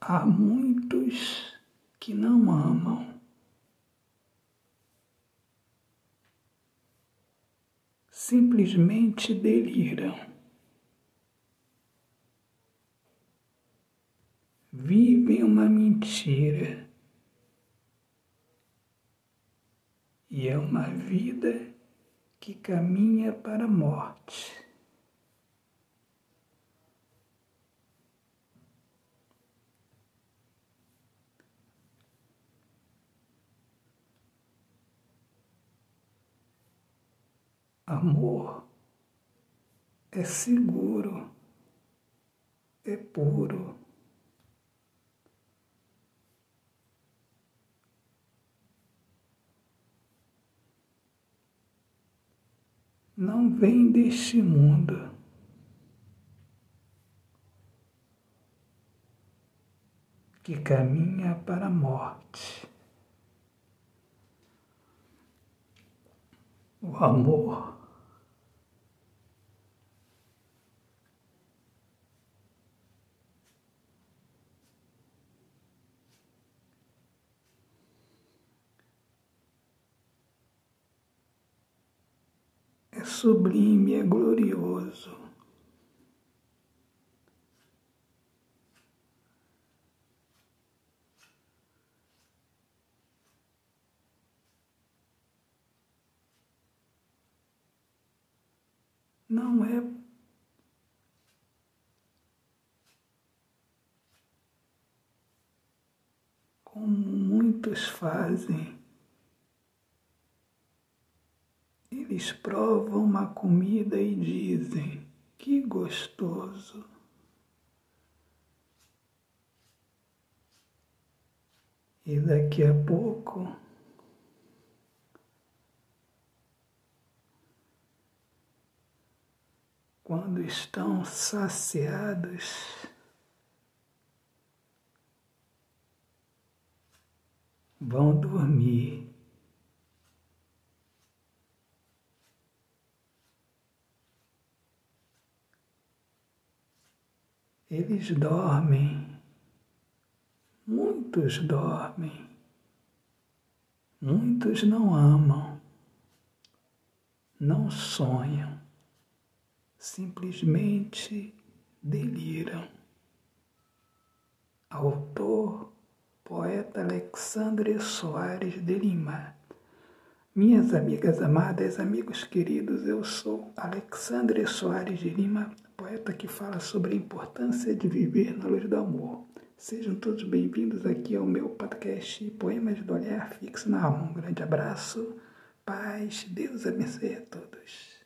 Há muitos que não amam. Simplesmente deliram. Vivem uma mentira. E é uma vida que caminha para a morte. Amor é seguro, é puro. Não vem deste mundo. Que caminha para a morte. O amor é sublime, é glorioso. Não é como muitos fazem. Eles provam uma comida e dizem: que gostoso. E daqui a pouco quando estão saciados, vão dormir. Eles dormem, muitos dormem, muitos não amam, não sonham, simplesmente deliram. Autor, poeta Alexandre Soares de Lima. Minhas amigas amadas, amigos queridos, eu sou Alexandre Soares de Lima poeta que fala sobre a importância de viver na luz do amor. Sejam todos bem-vindos aqui ao meu podcast Poemas do Olhar Fixo na Alma. Um grande abraço, paz, Deus abençoe a todos.